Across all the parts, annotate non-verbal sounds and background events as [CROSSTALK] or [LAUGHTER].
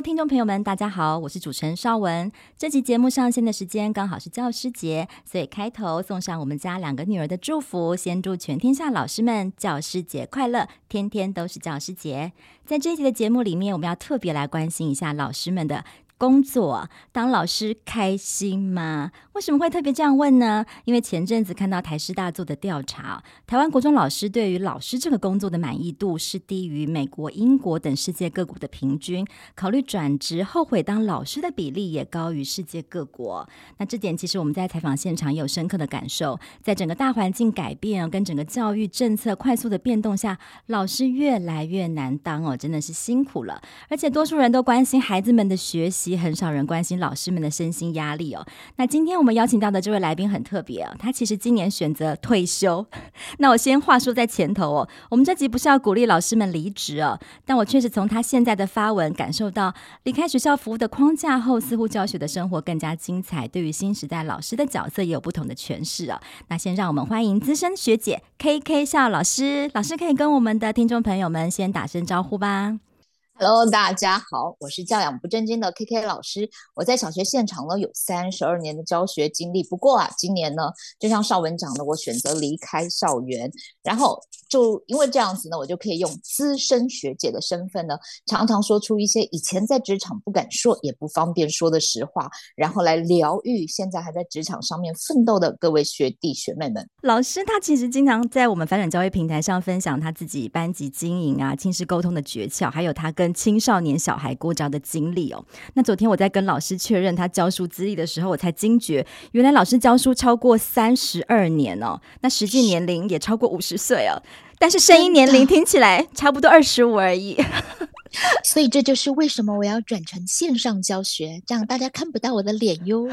听众朋友们，大家好，我是主持人邵文。这期节目上线的时间刚好是教师节，所以开头送上我们家两个女儿的祝福，先祝全天下老师们教师节快乐，天天都是教师节。在这一集的节目里面，我们要特别来关心一下老师们的。工作当老师开心吗？为什么会特别这样问呢？因为前阵子看到台师大做的调查，台湾国中老师对于老师这个工作的满意度是低于美国、英国等世界各国的平均，考虑转职后悔当老师的比例也高于世界各国。那这点其实我们在采访现场也有深刻的感受，在整个大环境改变跟整个教育政策快速的变动下，老师越来越难当哦，真的是辛苦了。而且多数人都关心孩子们的学习。很少人关心老师们的身心压力哦。那今天我们邀请到的这位来宾很特别哦，他其实今年选择退休。[LAUGHS] 那我先话说在前头哦，我们这集不是要鼓励老师们离职哦，但我确实从他现在的发文感受到，离开学校服务的框架后，似乎教学的生活更加精彩。对于新时代老师的角色也有不同的诠释哦。那先让我们欢迎资深学姐 KK 笑老师，老师可以跟我们的听众朋友们先打声招呼吧。Hello，大家好，我是教养不正经的 KK 老师。我在小学现场呢有三十二年的教学经历。不过啊，今年呢，就像邵文讲的，我选择离开校园，然后就因为这样子呢，我就可以用资深学姐的身份呢，常常说出一些以前在职场不敢说也不方便说的实话，然后来疗愈现在还在职场上面奋斗的各位学弟学妹们。老师他其实经常在我们翻转教育平台上分享他自己班级经营啊、亲师沟通的诀窍，还有他跟青少年小孩过招的经历哦，那昨天我在跟老师确认他教书资历的时候，我才惊觉，原来老师教书超过三十二年哦，那实际年龄也超过五十岁哦，但是声音年龄听起来差不多二十五而已，所以这就是为什么我要转成线上教学，这样大家看不到我的脸哟。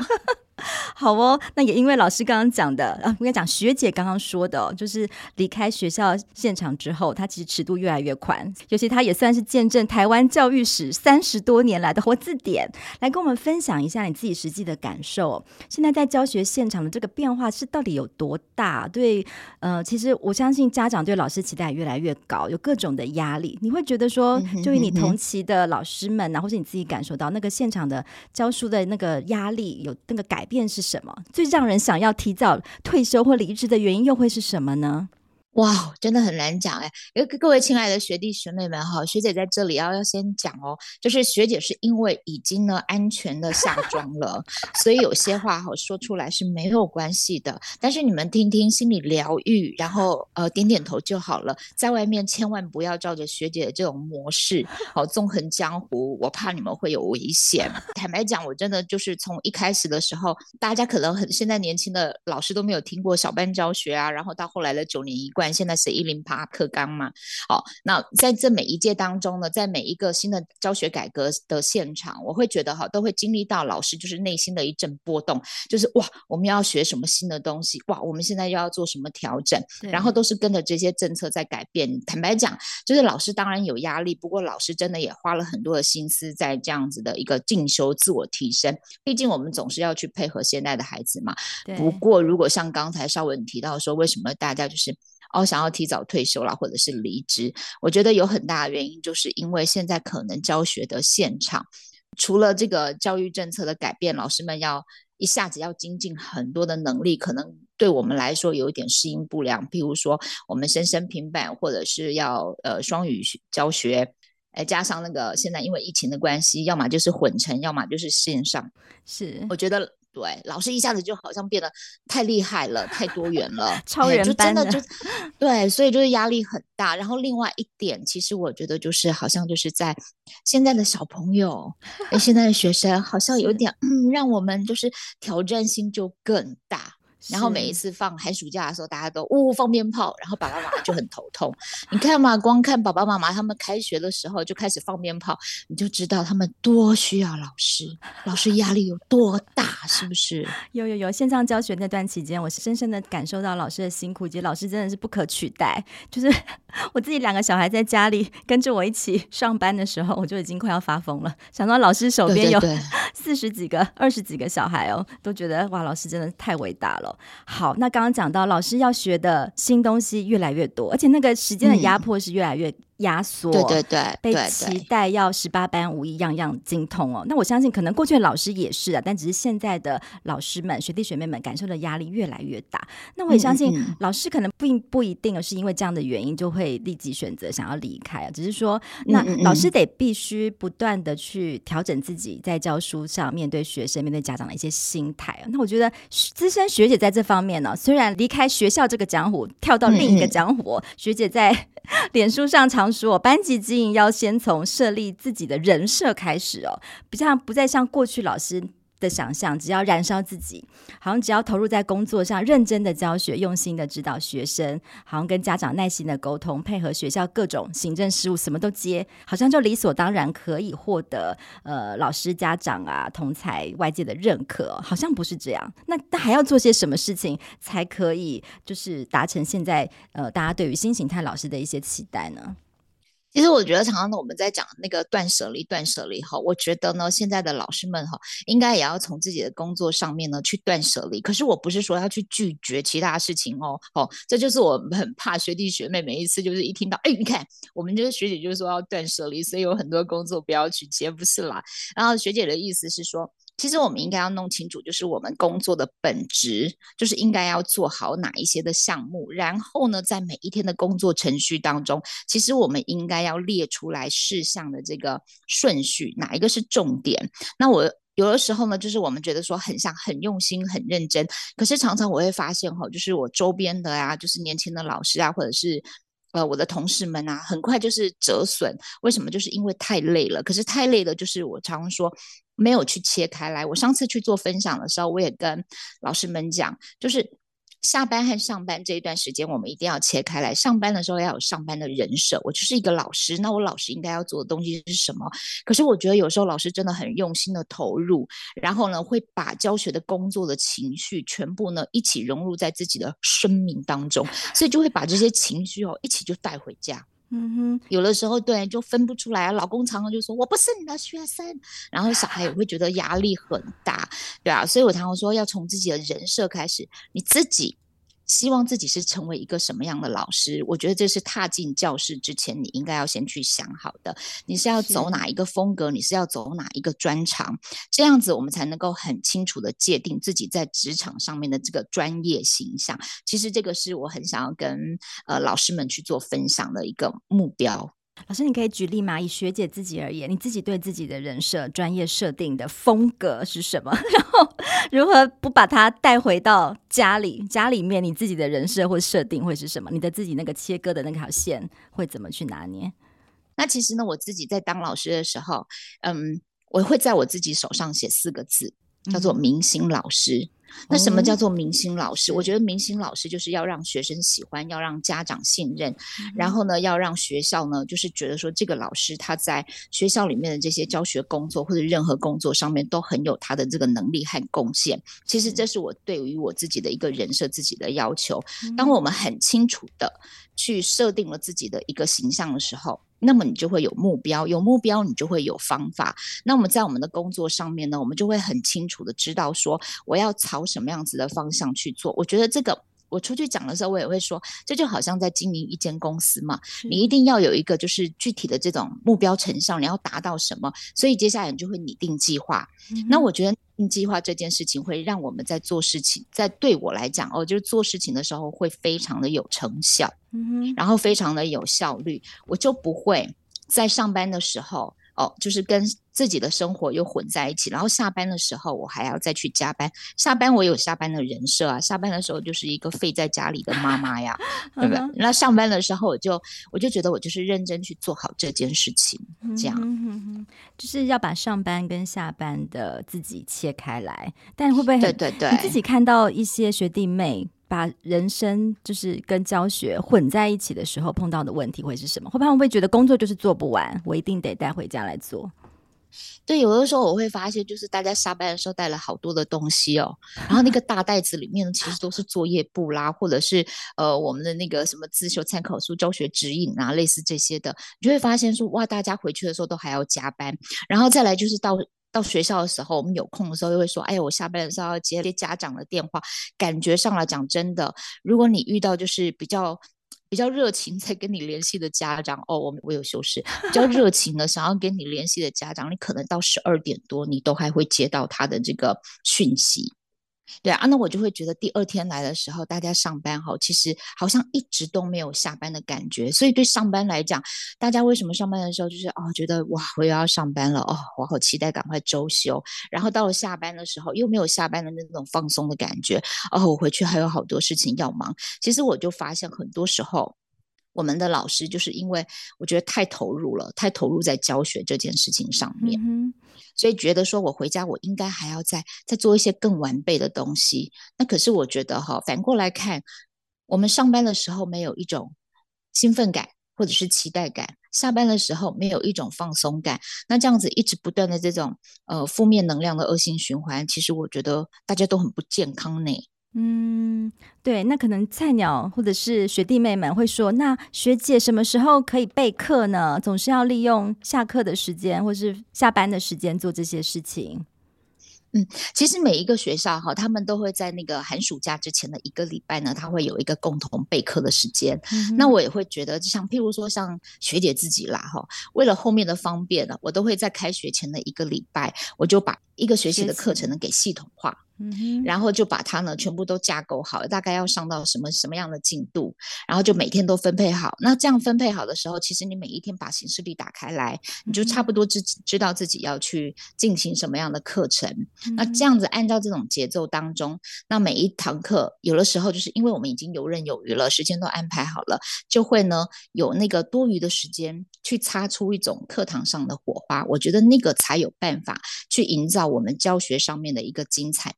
[LAUGHS] 好哦，那也因为老师刚刚讲的啊，我跟你讲学姐刚刚说的，就是离开学校现场之后，她其实尺度越来越宽，尤其她也算是见证台湾教育史三十多年来的活字典，来跟我们分享一下你自己实际的感受。现在在教学现场的这个变化是到底有多大？对，呃，其实我相信家长对老师期待也越来越高，有各种的压力。你会觉得说，就以你同期的老师们啊，或是你自己感受到那个现场的教书的那个压力，有那个改变是什么？最让人想要提早退休或离职的原因又会是什么呢？哇，真的很难讲哎！各位亲爱的学弟学妹们哈，学姐在这里要要先讲哦，就是学姐是因为已经呢安全的下妆了，所以有些话哈说出来是没有关系的。但是你们听听，心里疗愈，然后呃点点头就好了。在外面千万不要照着学姐的这种模式，好纵横江湖，我怕你们会有危险。坦白讲，我真的就是从一开始的时候，大家可能很现在年轻的老师都没有听过小班教学啊，然后到后来的九年一贯。现在是一零八课纲嘛？好，那在这每一届当中呢，在每一个新的教学改革的现场，我会觉得哈，都会经历到老师就是内心的一阵波动，就是哇，我们要学什么新的东西？哇，我们现在又要做什么调整？然后都是跟着这些政策在改变。坦白讲，就是老师当然有压力，不过老师真的也花了很多的心思在这样子的一个进修、自我提升。毕竟我们总是要去配合现在的孩子嘛。不过如果像刚才绍文提到说，为什么大家就是。哦，想要提早退休啦，或者是离职，我觉得有很大的原因，就是因为现在可能教学的现场，除了这个教育政策的改变，老师们要一下子要精进很多的能力，可能对我们来说有一点适应不良。譬如说，我们生生平板，或者是要呃双语教学，哎，加上那个现在因为疫情的关系，要么就是混成，要么就是线上。是，我觉得。对，老师一下子就好像变得太厉害了，太多元了，[LAUGHS] 超人般的，就真的就 [LAUGHS] 对，所以就是压力很大。然后另外一点，其实我觉得就是好像就是在现在的小朋友，现在的学生好像有点嗯，让我们就是挑战性就更大。然后每一次放寒暑假的时候，大家都呜呜放鞭炮，然后爸爸妈妈就很头痛。你看嘛，光看爸爸妈妈他们开学的时候就开始放鞭炮，你就知道他们多需要老师，老师压力有多大，是不是？有有有，线上教学那段期间，我深深的感受到老师的辛苦，以及老师真的是不可取代。就是 [LAUGHS] 我自己两个小孩在家里跟着我一起上班的时候，我就已经快要发疯了。想到老师手边有四十几个、[LAUGHS] 二十几个小孩哦，都觉得哇，老师真的太伟大了。好，那刚刚讲到老师要学的新东西越来越多，而且那个时间的压迫是越来越压缩，对对对，被期待要十八般武艺样样精通哦。那我相信可能过去的老师也是啊，但只是现在的老师们、学弟学妹们感受的压力越来越大。那我也相信老师可能并不一定是因为这样的原因就会立即选择想要离开啊，只是说那老师得必须不断的去调整自己在教书上面对学生、面对家长的一些心态啊。那我觉得资深学姐在这方面呢，虽然离开学校这个江湖，跳到另一个江湖，学姐在 [LAUGHS] 脸书上常说，班级经营要先从设立自己的人设开始哦，不像不再像过去老师的想象，只要燃烧自己，好像只要投入在工作上，认真的教学，用心的指导学生，好像跟家长耐心的沟通，配合学校各种行政事务，什么都接，好像就理所当然可以获得呃老师、家长啊、同才外界的认可，好像不是这样。那那还要做些什么事情才可以，就是达成现在呃大家对于新形态老师的一些期待呢？其实我觉得，常常呢，我们在讲那个断舍离、断舍离哈，我觉得呢，现在的老师们哈，应该也要从自己的工作上面呢去断舍离。可是我不是说要去拒绝其他事情哦，哦，这就是我很怕学弟学妹每一次就是一听到，哎，你看我们这个学姐就是说要断舍离，所以有很多工作不要去接，不是啦。然后学姐的意思是说。其实我们应该要弄清楚，就是我们工作的本质，就是应该要做好哪一些的项目。然后呢，在每一天的工作程序当中，其实我们应该要列出来事项的这个顺序，哪一个是重点。那我有的时候呢，就是我们觉得说很像很用心、很认真，可是常常我会发现哈，就是我周边的啊，就是年轻的老师啊，或者是呃我的同事们啊，很快就是折损。为什么？就是因为太累了。可是太累了，就是我常常说。没有去切开来。我上次去做分享的时候，我也跟老师们讲，就是下班和上班这一段时间，我们一定要切开来。上班的时候要有上班的人设，我就是一个老师，那我老师应该要做的东西是什么？可是我觉得有时候老师真的很用心的投入，然后呢，会把教学的工作的情绪全部呢一起融入在自己的生命当中，所以就会把这些情绪哦一起就带回家。嗯哼，有的时候对就分不出来。老公常常就说我不是你的学生，然后小孩也会觉得压力很大，对啊，所以我常常说要从自己的人设开始，你自己。希望自己是成为一个什么样的老师？我觉得这是踏进教室之前，你应该要先去想好的。你是要走哪一个风格？你是要走哪一个专长？这样子我们才能够很清楚的界定自己在职场上面的这个专业形象。其实这个是我很想要跟呃老师们去做分享的一个目标。老师，你可以举例吗？以学姐自己而言，你自己对自己的人设、专业设定的风格是什么？[LAUGHS] 然后如何不把它带回到家里？家里面你自己的人设或设定会是什么？你的自己那个切割的那条线会怎么去拿捏？那其实呢，我自己在当老师的时候，嗯，我会在我自己手上写四个字，叫做“明星老师”。嗯那什么叫做明星老师？哦，我觉得明星老师就是要让学生喜欢，要让家长信任，嗯，然后呢，要让学校呢，就是觉得说这个老师他在学校里面的这些教学工作或者任何工作上面都很有他的这个能力和贡献。其实这是我对于我自己的一个人设，自己的要求。当我们很清楚的去设定了自己的一个形象的时候。那么你就会有目标，有目标你就会有方法。那我们在我们的工作上面呢，我们就会很清楚的知道说我要朝什么样子的方向去做。我觉得这个我出去讲的时候，我也会说，这就好像在经营一间公司嘛，你一定要有一个就是具体的这种目标成效，你要达到什么，所以接下来你就会拟定计划。嗯、那我觉得。计划这件事情会让我们在做事情，在对我来讲哦，就是做事情的时候会非常的有成效，嗯哼，然后非常的有效率，我就不会在上班的时候哦，就是跟自己的生活又混在一起，然后下班的时候我还要再去加班。下班我有下班的人设啊，下班的时候就是一个废在家里的妈妈呀，[LAUGHS] 对不对？那上班的时候我就我就觉得我就是认真去做好这件事情，这样，嗯哼哼，就是要把上班跟下班的自己切开来。但会不会，对对对，你自己看到一些学弟妹把人生就是跟教学混在一起的时候碰到的问题会是什么？会不会会觉得工作就是做不完，我一定得带回家来做？对，有的时候我会发现，就是大家下班的时候带了好多的东西哦，然后那个大袋子里面其实都是作业簿啦，或者是呃我们的那个什么自修参考书、教学指引啊，类似这些的，你就会发现说哇，大家回去的时候都还要加班，然后再来就是到。到学校的时候，我们有空的时候又会说：“哎，我下班的时候要接一些家长的电话。”感觉上来讲，真的，如果你遇到就是比较比较热情在跟你联系的家长，哦，我我有修饰，比较热情的想要跟你联系的家长，你可能到十二点多，你都还会接到他的这个讯息。对啊，那我就会觉得第二天来的时候，大家上班哈，其实好像一直都没有下班的感觉。所以对上班来讲，大家为什么上班的时候就是哦，觉得哇，我又要上班了哦，我好期待赶快周休。然后到了下班的时候，又没有下班的那种放松的感觉哦，我回去还有好多事情要忙。其实我就发现很多时候。我们的老师就是因为我觉得太投入了，太投入在教学这件事情上面，嗯、所以觉得说我回家我应该还要再再做一些更完备的东西。那可是我觉得哈，反过来看，我们上班的时候没有一种兴奋感或者是期待感，下班的时候没有一种放松感，那这样子一直不断的这种呃负面能量的恶性循环，其实我觉得大家都很不健康呢。嗯，对，那可能菜鸟或者是学弟妹们会说，那学姐什么时候可以备课呢？总是要利用下课的时间或是下班的时间做这些事情。嗯，其实每一个学校哈，他们都会在那个寒暑假之前的一个礼拜呢，他会有一个共同备课的时间。嗯、那我也会觉得，像譬如说像学姐自己啦哈，为了后面的方便呢，我都会在开学前的一个礼拜，我就把一个学期的课程呢给系统化。嗯，然后就把它呢全部都架构好，大概要上到什么什么样的进度，然后就每天都分配好。那这样分配好的时候，其实你每一天把行事历打开来，你就差不多知知道自己要去进行什么样的课程。嗯。那这样子按照这种节奏当中，那每一堂课有的时候就是因为我们已经游刃有余了，时间都安排好了，就会呢有那个多余的时间去擦出一种课堂上的火花。我觉得那个才有办法去营造我们教学上面的一个精彩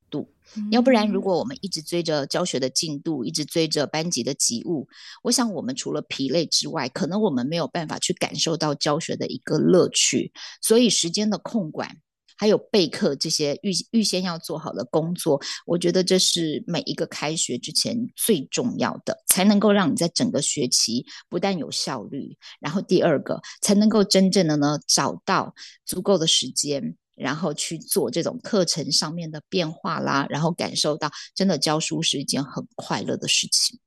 度，要不然如果我们一直追着教学的进度，一直追着班级的急务，我想我们除了疲累之外，可能我们没有办法去感受到教学的一个乐趣。所以时间的控管，还有备课这些预预先要做好的工作，我觉得这是每一个开学之前最重要的，才能够让你在整个学期不但有效率，然后第二个才能够真正的呢找到足够的时间。然后去做这种课程上面的变化啦，然后感受到真的教书是一件很快乐的事情。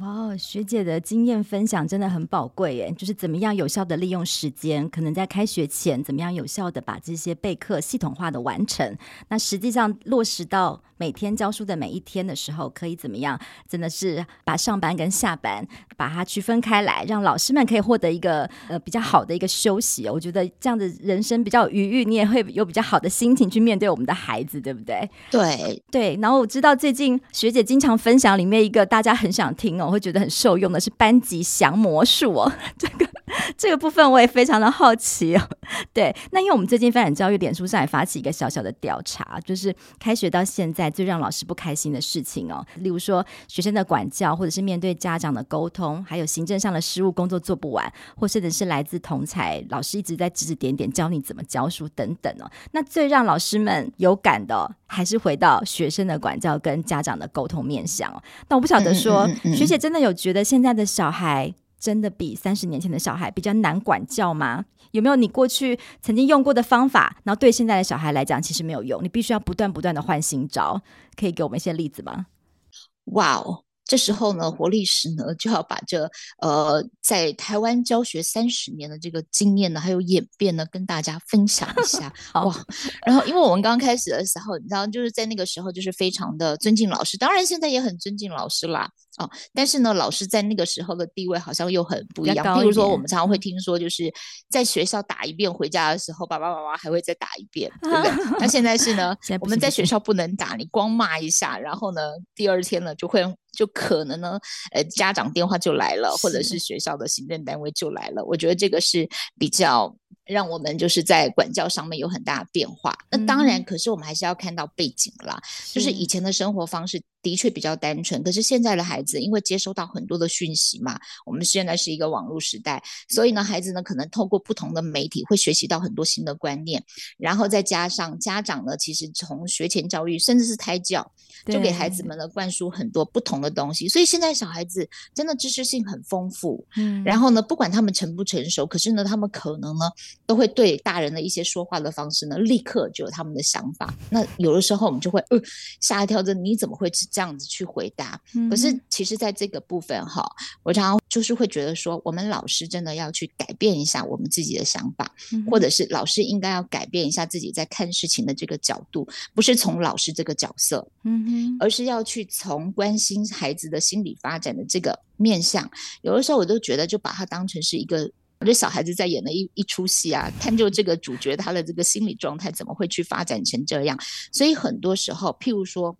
哇，学姐的经验分享真的很宝贵耶！就是怎么样有效的利用时间，可能在开学前怎么样有效的把这些备课系统化的完成，那实际上落实到。每天教书的每一天的时候，可以怎么样？真的是把上班跟下班把它区分开来，让老师们可以获得一个呃比较好的一个休息。我觉得这样的人生比较有余裕，你也会有比较好的心情去面对我们的孩子，对不对？对对。然后我知道最近学姐经常分享里面一个大家很想听哦，我会觉得很受用的是班级降魔术哦，[LAUGHS] 这个。这个部分我也非常的好奇哦。对，那因为我们最近发展教育脸书上也发起一个小小的调查，就是开学到现在最让老师不开心的事情哦，例如说学生的管教，或者是面对家长的沟通，还有行政上的失误工作做不完，或甚至是来自同才老师一直在指指点点教你怎么教书等等哦。那最让老师们有感的哦，还是回到学生的管教跟家长的沟通面向哦。那我不晓得说，嗯嗯嗯嗯，学姐真的有觉得现在的小孩，真的比三十年前的小孩比较难管教吗？有没有你过去曾经用过的方法，然后对现在的小孩来讲其实没有用？你必须要不断不断的换新招，可以给我们一些例子吗？哇哦，这时候呢，活力时呢就要把这呃在台湾教学三十年的这个经验呢，还有演变呢，跟大家分享一下 [LAUGHS] 哇。然后，因为我们刚开始的时候，你知道，就是在那个时候，就是非常的尊敬老师，当然现在也很尊敬老师啦。哦，但是呢，老师在那个时候的地位好像又很不一样。比如说，我们常常会听说，就是在学校打一遍，回家的时候，爸爸妈妈还会再打一遍，对不对？[LAUGHS] 那现在是呢，我们在学校不能打，你光骂一下，然后呢，第二天呢就会。就可能呢，呃，家长电话就来了，或者是学校的行政单位就来了。我觉得这个是比较让我们就是在管教上面有很大的变化。那当然，可是我们还是要看到背景啦，就是以前的生活方式。的确比较单纯，可是现在的孩子因为接收到很多的讯息嘛，我们现在是一个网络时代，所以呢，孩子呢可能透过不同的媒体会学习到很多新的观念，然后再加上家长呢，其实从学前教育甚至是胎教，就给孩子们呢灌输很多不同的东西，所以现在小孩子真的知识性很丰富，嗯，然后呢，不管他们成不成熟，可是呢，他们可能呢都会对大人的一些说话的方式呢，立刻就有他们的想法。那有的时候我们就会呃吓一跳，这你怎么会？这样子去回答，可是其实在这个部分哈，我常常就是会觉得说，我们老师真的要去改变一下我们自己的想法，或者是老师应该要改变一下自己在看事情的这个角度，不是从老师这个角色，嗯，而是要去从关心孩子的心理发展的这个面向。有的时候我都觉得，就把它当成是一个，我觉得小孩子在演的一一出戏啊，探究这个主角他的这个心理状态怎么会去发展成这样。所以很多时候，譬如说。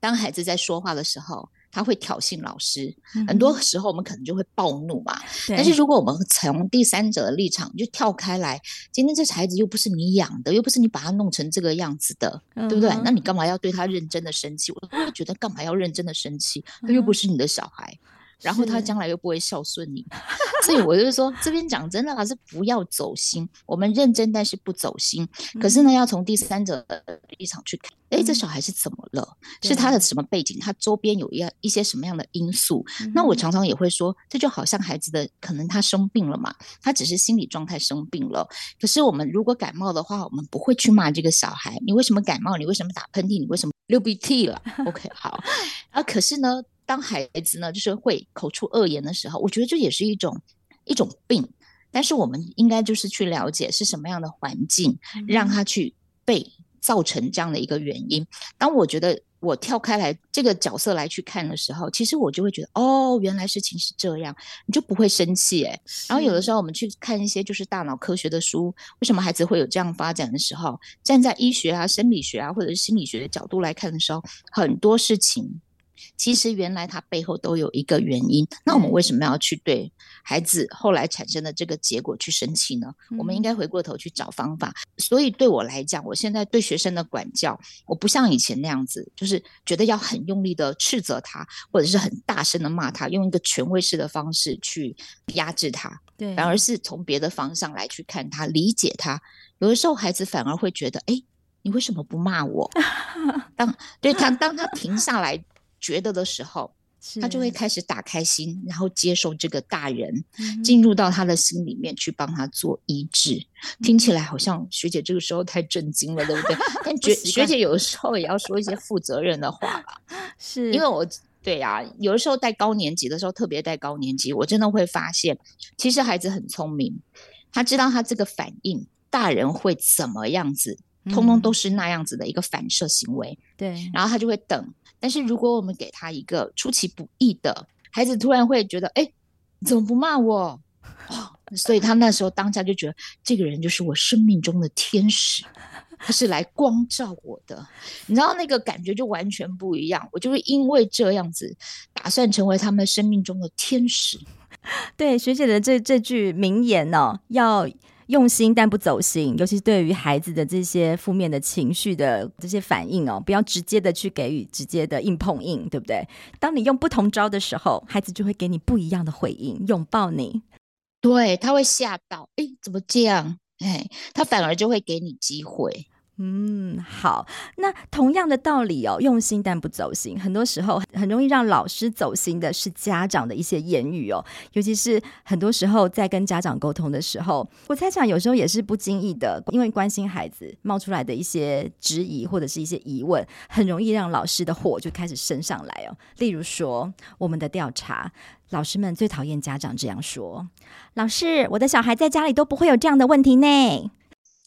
当孩子在说话的时候，他会挑衅老师。嗯、很多时候，我们可能就会暴怒嘛。但是，如果我们从第三者的立场就跳开来，今天这孩子又不是你养的，又不是你把他弄成这个样子的，嗯、对不对？那你干嘛要对他认真的生气？我觉得干嘛要认真的生气？他又不是你的小孩。然后他将来又不会孝顺你，[LAUGHS] 所以我就说，这边讲真的还是不要走心。我们认真，但是不走心。可是呢，要从第三者的立场去看，哎，这小孩是怎么了？是他的什么背景？他周边有一一些什么样的因素？那我常常也会说，这就好像孩子的可能他生病了嘛，他只是心理状态生病了。可是我们如果感冒的话，我们不会去骂这个小孩，你为什么感冒？你为什么打喷嚏？你为什么流鼻涕了？[LAUGHS] OK，好啊。可是呢？当孩子呢，就是会口出恶言的时候，我觉得这也是一种一种病。但是我们应该就是去了解是什么样的环境，让他去被造成这样的一个原因。当我觉得我跳开来这个角色来去看的时候，其实我就会觉得，哦，原来事情是这样，你就不会生气诶。然后有的时候我们去看一些就是大脑科学的书，为什么孩子会有这样发展的时候，站在医学啊、生理学啊或者是心理学的角度来看的时候，很多事情。其实原来他背后都有一个原因，那我们为什么要去对孩子后来产生的这个结果去生气呢？我们应该回过头去找方法。所以对我来讲，我现在对学生的管教，我不像以前那样子，就是觉得要很用力的斥责他，或者是很大声的骂他，用一个权威式的方式去压制他。对，反而是从别的方向来去看他，理解他。有的时候孩子反而会觉得，哎，你为什么不骂我？当对他，当他停下来。觉得的时候，他就会开始打开心，然后接受这个大人进入到他的心里面去帮他做医治。嗯、听起来好像学姐这个时候太震惊了，对不对？但学学姐有的时候也要说一些负责任的话吧，[LAUGHS] 是因为我对呀、啊，有的时候带高年级的时候，特别带高年级，我真的会发现，其实孩子很聪明，他知道他这个反应，大人会怎么样子，通通都是那样子的一个反射行为。对、嗯，然后他就会等。但是如果我们给他一个出其不意的，孩子突然会觉得，哎，怎么不骂我？所以他那时候当下就觉得，这个人就是我生命中的天使，他是来光照我的。你知道那个感觉就完全不一样。我就会因为这样子，打算成为他们生命中的天使。[LAUGHS] 对，学姐的这这句名言呢、哦，要。用心但不走心，尤其是对于孩子的这些负面的情绪的这些反应哦，不要直接的去给予直接的硬碰硬，对不对？当你用不同招的时候，孩子就会给你不一样的回应，拥抱你。对，他会吓到，哎，怎么这样？哎，他反而就会给你机会。嗯，好。那同样的道理哦，用心但不走心，很多时候很容易让老师走心的是家长的一些言语哦。尤其是很多时候在跟家长沟通的时候，我猜想有时候也是不经意的，因为关心孩子冒出来的一些质疑或者是一些疑问，很容易让老师的火就开始升上来哦。例如说，我们的调查，老师们最讨厌家长这样说：“老师，我的小孩在家里都不会有这样的问题呢。”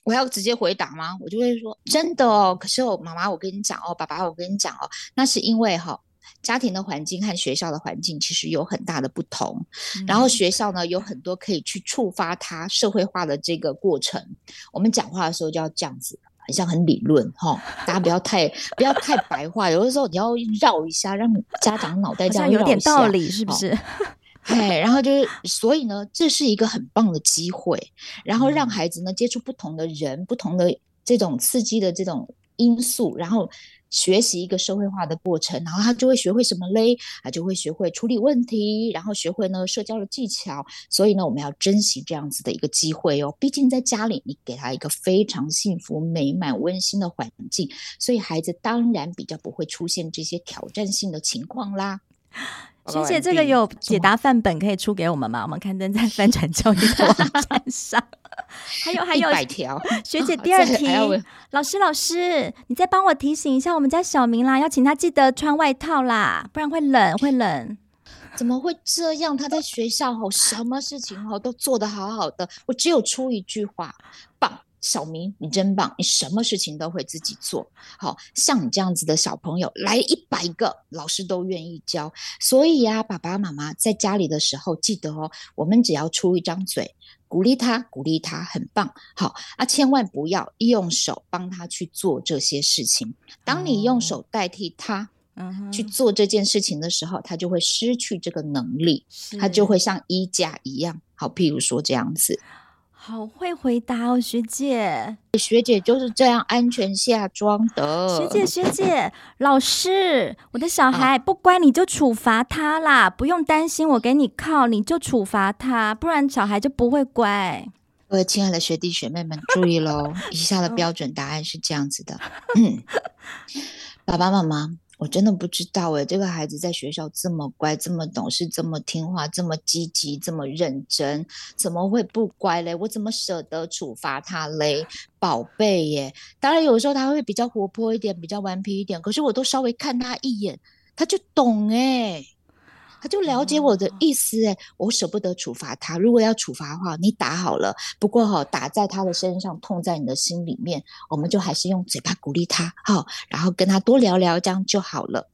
我要直接回答吗？我就会说真的哦。可是我妈妈，我跟你讲哦，爸爸，我跟你讲哦，那是因为哈、哦，家庭的环境和学校的环境其实有很大的不同。嗯、然后学校呢，有很多可以去触发他社会化的这个过程。我们讲话的时候就要这样子，很像很理论哈、哦。大家不要太不要太白话，有的时候你要绕一下，让家长脑袋这样有点道理，是不是？哦 [LAUGHS] [LAUGHS] 哎，然后就是，所以呢，这是一个很棒的机会，然后让孩子呢接触不同的人、不同的这种刺激的这种因素，然后学习一个社会化的过程，然后他就会学会什么嘞？啊，就会学会处理问题，然后学会呢社交的技巧。所以呢，我们要珍惜这样子的一个机会哦。毕竟在家里，你给他一个非常幸福、美满、温馨的环境，所以孩子当然比较不会出现这些挑战性的情况啦。学姐，这个有解答范本可以出给我们吗？我们刊登在翻转教育的网站上。[LAUGHS] 还有还有，百条。学姐，[LAUGHS] 第二题，老师老师，你再帮我提醒一下我们家小明啦，要请他记得穿外套啦，不然会冷会冷。[LAUGHS] 怎么会这样？他在学校吼，什么事情吼都做得好好的，我只有出一句话，棒。小明，你真棒！你什么事情都会自己做，好像你这样子的小朋友来一百个，老师都愿意教。所以呀、啊，爸爸妈妈在家里的时候，记得哦，我们只要出一张嘴，鼓励他，鼓励他，很棒。好啊，千万不要用手帮他去做这些事情。当你用手代替他去做这件事情的时候，他就会失去这个能力，他就会像衣架一样。好，譬如说这样子。好会回答哦，学姐。学姐就是这样安全下装的。学姐，学姐，老师，我的小孩不乖，你就处罚他啦，不用担心，我给你靠，你就处罚他，不然小孩就不会乖。各位亲爱的学弟学妹们，注意喽，以下的标准答案是这样子的。嗯，爸爸妈妈。我真的不知道诶，这个孩子在学校这么乖，这么懂事，这么听话，这么积极，这么认真，怎么会不乖嘞？我怎么舍得处罚他嘞？宝贝耶！当然有时候他会比较活泼一点，比较顽皮一点，可是我都稍微看他一眼，他就懂诶。他就了解我的意思诶，我舍不得处罚他。如果要处罚的话，你打好了。不过哈，打在他的身上，痛在你的心里面。我们就还是用嘴巴鼓励他，好，然后跟他多聊聊，这样就好了。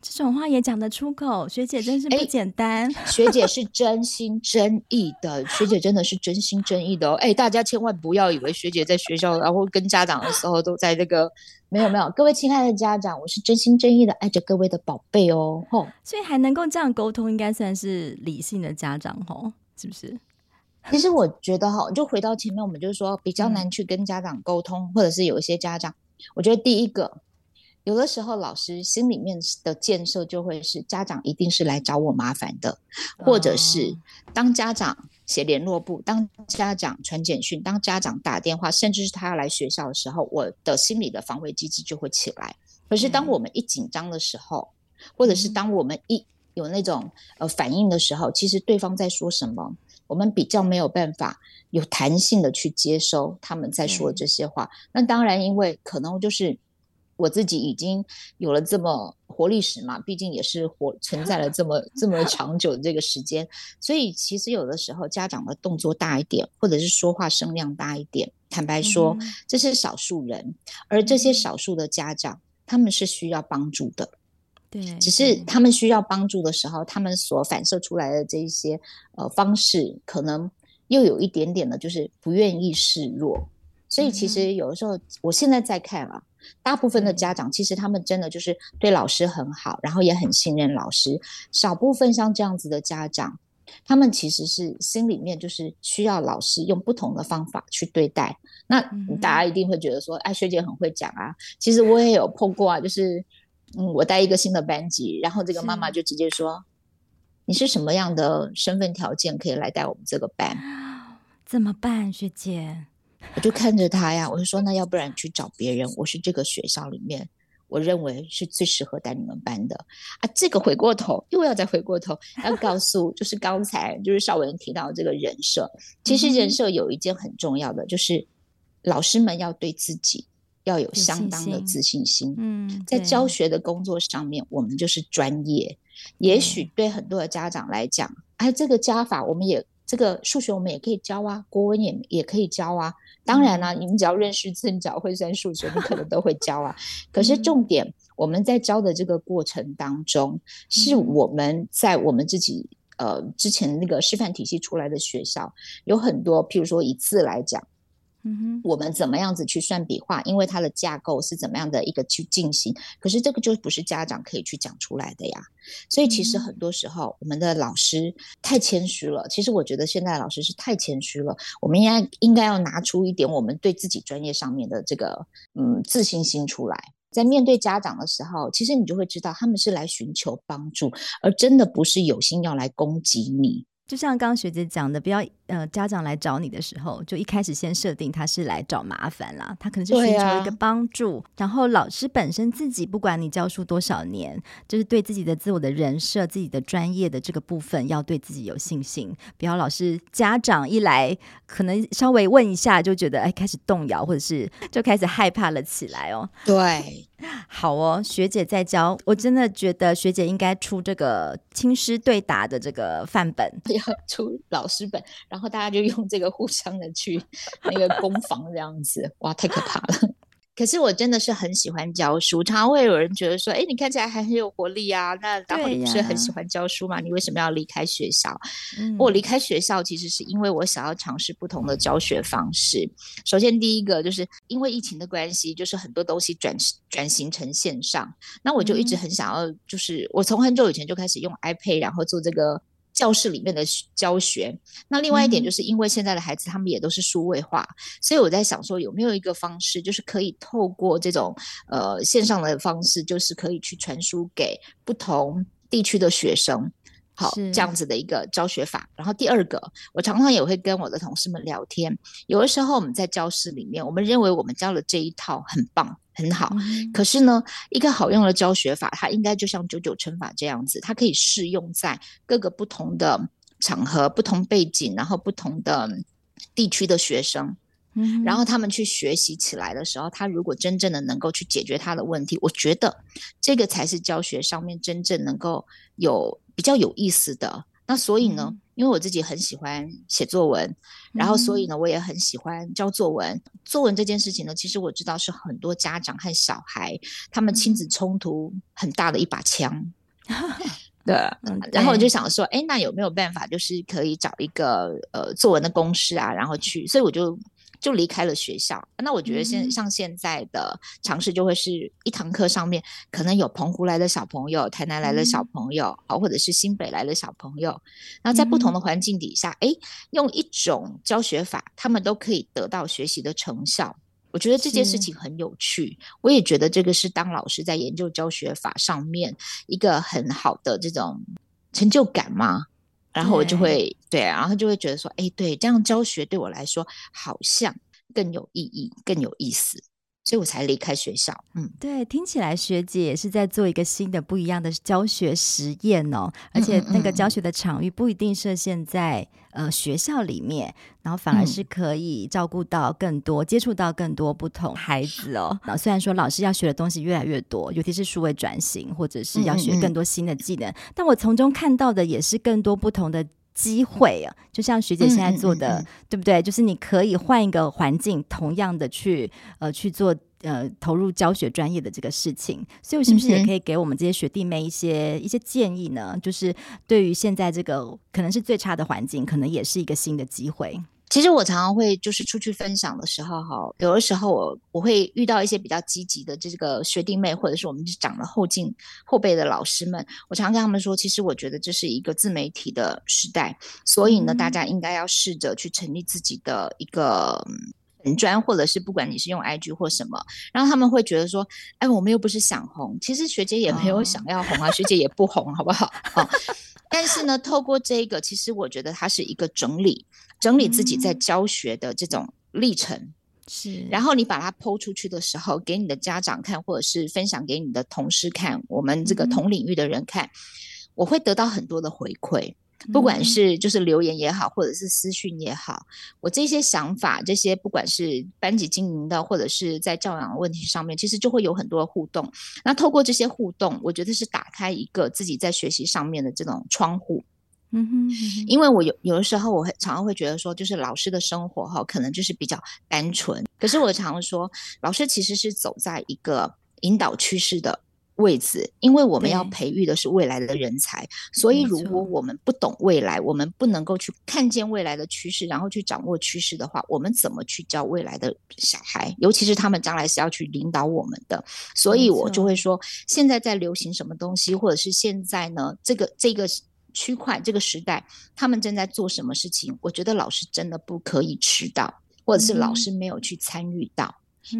这种话也讲得出口，学姐真是不简单。学姐是真心真意的，学姐真的是真心真意的哦。哎，大家千万不要以为学姐在学校，然后跟家长的时候都在这个，没有没有，各位亲爱的家长，我是真心真意的爱着各位的宝贝哦。吼，所以还能够这样沟通，应该算是理性的家长吼，是不是？其实我觉得哈，就回到前面，我们就是说比较难去跟家长沟通，嗯、或者是有一些家长，我觉得第一个。有的时候，老师心里面的建设就会是家长一定是来找我麻烦的，或者是当家长写联络簿，当家长传简讯，当家长打电话，甚至是他要来学校的时候，我的心里的防卫机制就会起来。可是当我们一紧张的时候，或者是当我们一有那种呃反应的时候，其实对方在说什么，我们比较没有办法有弹性的去接收他们在说的这些话。那当然，因为可能就是。我自己已经有了这么活历史嘛，毕竟也是活存在了这么 [LAUGHS] 这么长久的这个时间，所以其实有的时候家长的动作大一点，或者是说话声量大一点，坦白说，嗯、这是少数人，而这些少数的家长，他们是需要帮助的，对，只是他们需要帮助的时候，他们所反射出来的这一些呃方式，可能又有一点点的，就是不愿意示弱，所以其实有的时候，我现在在看啊。大部分的家长其实他们真的就是对老师很好，然后也很信任老师。少部分像这样子的家长，他们其实是心里面就是需要老师用不同的方法去对待。那大家一定会觉得说，哎，学姐很会讲啊。其实我也有碰过啊，就是嗯，我带一个新的班级，然后这个妈妈就直接说：“你是什么样的身份条件可以来带我们这个班？[GASPS] 怎么办，学姐？”我就看着他呀，我就说，那要不然去找别人，我是这个学校里面。我认为是最适合带你们班的啊！这个回过头又要再回过头，要告诉就是刚才就是邵文提到这个人设，其实人设有一件很重要的，就是老师们要对自己要有相当的自信心。嗯，在教学的工作上面，我们就是专业。也许对很多的家长来讲，哎，这个加法我们也这个数学我们也可以教啊，国文也也可以教啊。当然啦、啊，你们只要认识字，你只要会算数学，你可能都会教啊。可是重点，嗯、我们在教的这个过程当中，是我们在我们自己呃之前那个师范体系出来的学校，有很多，譬如说以字来讲。嗯哼，我们怎么样子去算笔画？因为它的架构是怎么样的一个去进行？可是这个就不是家长可以去讲出来的呀。所以其实很多时候，我们的老师太谦虚了。其实我觉得现在老师是太谦虚了。我们应该应该要拿出一点我们对自己专业上面的这个嗯自信心出来。在面对家长的时候，其实你就会知道他们是来寻求帮助，而真的不是有心要来攻击你。就像刚刚学姐讲的，不要呃家长来找你的时候，就一开始先设定他是来找麻烦啦，他可能是寻求一个帮助。啊、然后老师本身自己，不管你教书多少年，就是对自己的自我的人设、自己的专业的这个部分，要对自己有信心。不要老师家长一来，可能稍微问一下就觉得哎开始动摇，或者是就开始害怕了起来哦。对。[LAUGHS] 好哦，学姐在教，我真的觉得学姐应该出这个亲师对答的这个范本，[LAUGHS] 要出老师本，然后大家就用这个互相的去那个攻防这样子，哇，太可怕了。可是我真的是很喜欢教书，常常会有人觉得说：“哎，你看起来还很有活力啊，那然后你不是很喜欢教书嘛？你为什么要离开学校？”嗯，我离开学校其实是因为我想要尝试不同的教学方式。首先，第一个就是因为疫情的关系，就是很多东西转转型成线上，那我就一直很想要，就是我从很久以前就开始用 iPad，然后做这个。教室里面的教学，那另外一点就是因为现在的孩子他们也都是数位化，嗯、所以我在想说有没有一个方式，就是可以透过这种呃线上的方式，就是可以去传输给不同地区的学生，好这样子的一个教学法。然后第二个，我常常也会跟我的同事们聊天，有的时候我们在教室里面，我们认为我们教的这一套很棒。很好，可是呢，一个好用的教学法，它应该就像九九乘法这样子，它可以适用在各个不同的场合、不同背景，然后不同的地区的学生，嗯，然后他们去学习起来的时候，他如果真正的能够去解决他的问题，我觉得这个才是教学上面真正能够有比较有意思的。那所以呢，嗯因为我自己很喜欢写作文，然后所以呢，我也很喜欢教作文。嗯。作文这件事情呢，其实我知道是很多家长和小孩他们亲子冲突很大的一把枪。[LAUGHS] 嗯、对，然后我就想说，哎，那有没有办法，就是可以找一个呃作文的公式啊，然后去，所以我就。就离开了学校，那我觉得现像现在的尝试就会是一堂课上面可能有澎湖来的小朋友、台南来的小朋友，好，或者是新北来的小朋友，然后在不同的环境底下，哎，用一种教学法，他们都可以得到学习的成效。我觉得这件事情很有趣，我也觉得这个是当老师在研究教学法上面一个很好的这种成就感嘛。然后我就会对，对，然后就会觉得说，哎，对，这样教学对我来说好像更有意义、更有意思，所以我才离开学校。嗯，对，听起来学姐也是在做一个新的、不一样的教学实验哦，而且那个教学的场域不一定设限在呃学校里面，然后反而是可以照顾到更多、接触到更多不同孩子哦。那虽然说老师要学的东西越来越多，尤其是数位转型，或者是要学更多新的技能，但我从中看到的也是更多不同的机会啊。就像学姐现在做的，对不对？就是你可以换一个环境，同样的去呃去做。呃，投入教学专业的这个事情，所以我是不是也可以给我们这些学弟妹一些、嗯、一些建议呢？就是对于现在这个可能是最差的环境，可能也是一个新的机会。其实我常常会就是出去分享的时候，哈，有的时候我我会遇到一些比较积极的这个学弟妹，或者是我们长了后进后辈的老师们，我常常跟他们说，其实我觉得这是一个自媒体的时代，所以呢，大家应该要试着去成立自己的一个。粉专，或者是不管你是用 IG 或什么，然后他们会觉得说，哎，我们又不是想红，其实学姐也没有想要红啊，哦、学姐也不红，好不好？[LAUGHS] 哦、但是呢，透过这个，其实我觉得它是一个整理，整理自己在教学的这种历程。是，然后你把它 po 出去的时候，给你的家长看，或者是分享给你的同事看，我们这个同领域的人看，嗯、我会得到很多的回馈。不管是就是留言也好，或者是私讯也好，我这些想法，这些不管是班级经营的，或者是在教养的问题上面，其实就会有很多的互动。那透过这些互动，我觉得是打开一个自己在学习上面的这种窗户。嗯哼，因为我有有的时候，我会常常会觉得说，就是老师的生活哈，可能就是比较单纯。可是我常常说，老师其实是走在一个引导趋势的位置，因为我们要培育的是未来的人才，所以如果我们不懂未来，我们不能够去看见未来的趋势，然后去掌握趋势的话，我们怎么去教未来的小孩？尤其是他们将来是要去领导我们的，所以我就会说，现在在流行什么东西，或者是现在呢，这个这个区块这个时代，他们正在做什么事情？我觉得老师真的不可以迟到，或者是老师没有去参与到，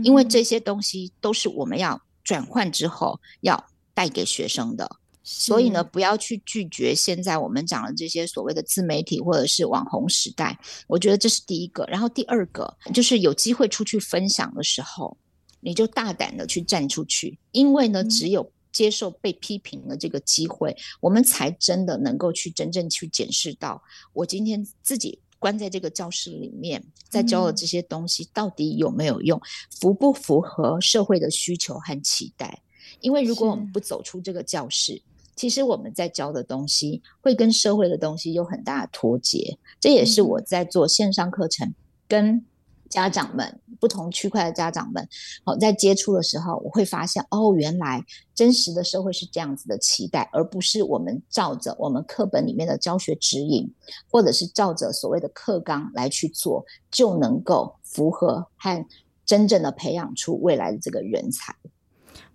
因为这些东西都是我们要。转换之后要带给学生的，所以呢，不要去拒绝现在我们讲的这些所谓的自媒体或者是网红时代。我觉得这是第一个，然后第二个就是有机会出去分享的时候，你就大胆的去站出去，因为呢，只有接受被批评的这个机会，我们才真的能够去真正去检视到我今天自己。关在这个教室里面，在教的这些东西到底有没有用，符不符合社会的需求和期待？因为如果我们不走出这个教室，其实我们在教的东西会跟社会的东西有很大的脱节。这也是我在做线上课程跟。家长们，不同区块的家长们，好，在接触的时候，我会发现，哦，原来真实的社会是这样子的期待，而不是我们照着我们课本里面的教学指引，或者是照着所谓的课纲来去做，就能够符合和真正的培养出未来的这个人才。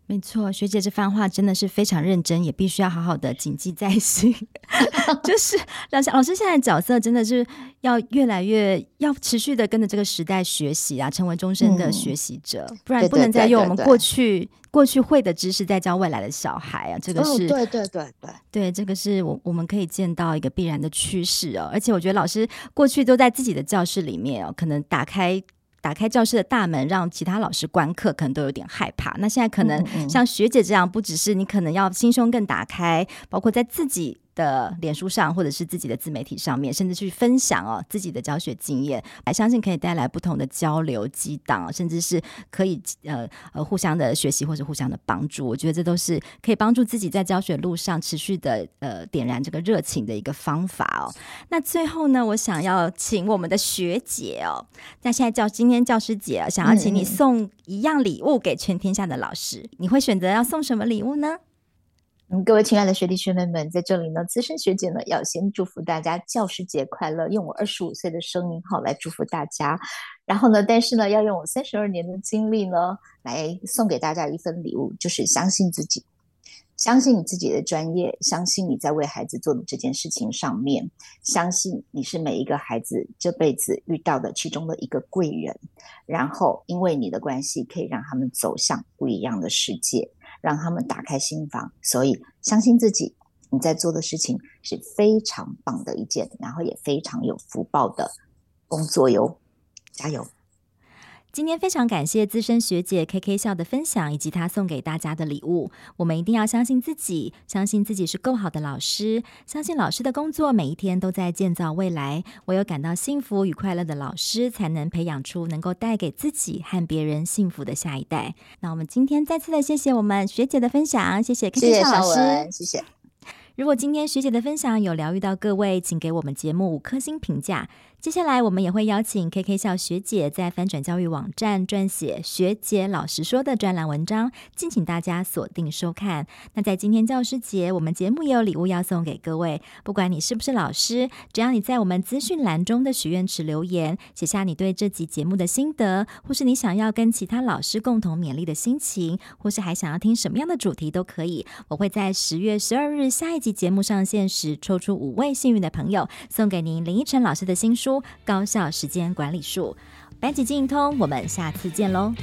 没错，学姐这番话真的是非常认真，也必须要好好的谨记在心。[LAUGHS] 就是老师，老师现在的角色真的是要越来越要持续的跟着这个时代学习啊，成为终身的学习者，嗯、不然不能再用我们过去过去会的知识在教未来的小孩啊。这个是、哦、对对对对对，这个是我我们可以见到一个必然的趋势哦。而且我觉得老师过去都在自己的教室里面哦，可能打开。打开教室的大门，让其他老师观课，可能都有点害怕。那现在可能像学姐这样，不只是你可能要心胸更打开，包括在自己。的脸书上，或者是自己的自媒体上面，甚至去分享哦自己的教学经验，还相信可以带来不同的交流激荡，甚至是可以呃呃互相的学习或者互相的帮助。我觉得这都是可以帮助自己在教学路上持续的呃点燃这个热情的一个方法哦。那最后呢，我想要请我们的学姐哦，那现在教今天教师节，想要请你送一样礼物给全天下的老师，你会选择要送什么礼物呢？各位亲爱的学弟学妹们，在这里呢，资深学姐呢要先祝福大家教师节快乐，用我二十五岁的声音好来祝福大家。然后呢，但是呢，要用我三十二年的经历呢来送给大家一份礼物，就是相信自己，相信你自己的专业，相信你在为孩子做的这件事情上面，相信你是每一个孩子这辈子遇到的其中的一个贵人，然后因为你的关系，可以让他们走向不一样的世界。让他们打开心房，所以相信自己，你在做的事情是非常棒的一件，然后也非常有福报的工作哟，加油！今天非常感谢资深学姐 KK 笑的分享，以及她送给大家的礼物。我们一定要相信自己，相信自己是够好的老师，相信老师的工作每一天都在建造未来。唯有感到幸福与快乐的老师，才能培养出能够带给自己和别人幸福的下一代。那我们今天再次的谢谢我们学姐的分享，谢谢 KK 笑老师，谢谢。如果今天学姐的分享有疗愈到各位，请给我们节目五颗星评价。接下来，我们也会邀请 KK 小学姐在翻转教育网站撰写“学姐老实说”的专栏文章，敬请大家锁定收看。那在今天教师节，我们节目也有礼物要送给各位。不管你是不是老师，只要你在我们资讯栏中的许愿池留言，写下你对这集节目的心得，或是你想要跟其他老师共同勉励的心情，或是还想要听什么样的主题都可以。我会在十月十二日下一集节目上线时，抽出五位幸运的朋友，送给您林依晨老师的新书高效时间管理术，班级经通，我们下次见喽。